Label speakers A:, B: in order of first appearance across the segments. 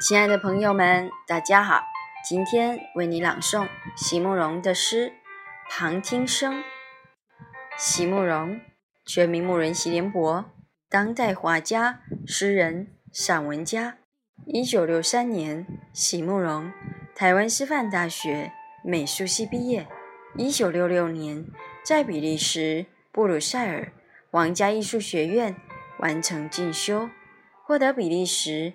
A: 亲爱的朋友们，大家好！今天为你朗诵席慕容的诗《旁听生》。席慕容，全名慕人席联博，当代画家、诗人、散文家。一九六三年，席慕容台湾师范大学美术系毕业。一九六六年，在比利时布鲁塞尔皇家艺术学院完成进修，获得比利时。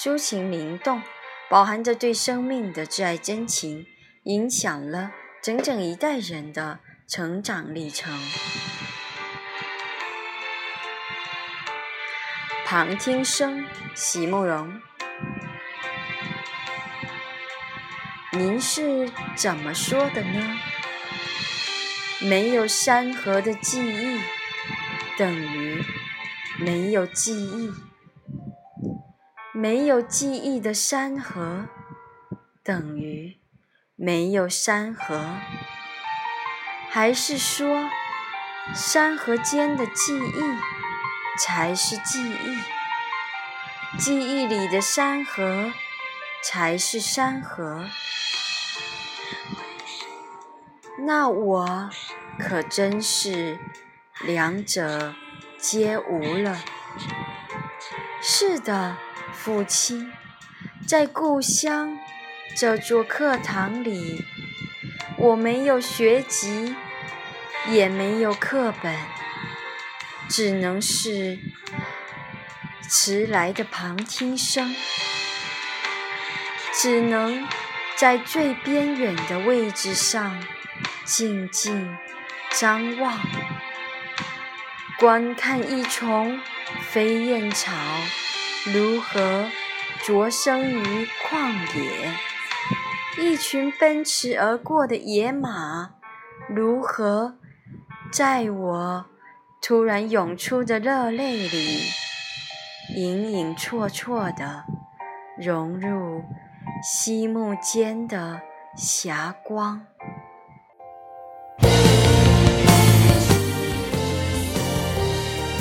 A: 抒情灵动，饱含着对生命的挚爱真情，影响了整整一代人的成长历程。旁听生，席慕容，您是怎么说的呢？没有山河的记忆，等于没有记忆。没有记忆的山河，等于没有山河，还是说山河间的记忆才是记忆？记忆里的山河才是山河？那我可真是两者皆无了。是的。父亲，在故乡这座课堂里，我没有学籍，也没有课本，只能是迟来的旁听生，只能在最边远的位置上静静张望，观看一丛飞燕草。如何着生于旷野？一群奔驰而过的野马，如何在我突然涌出的热泪里，隐隐绰绰地融入夕暮间的霞光？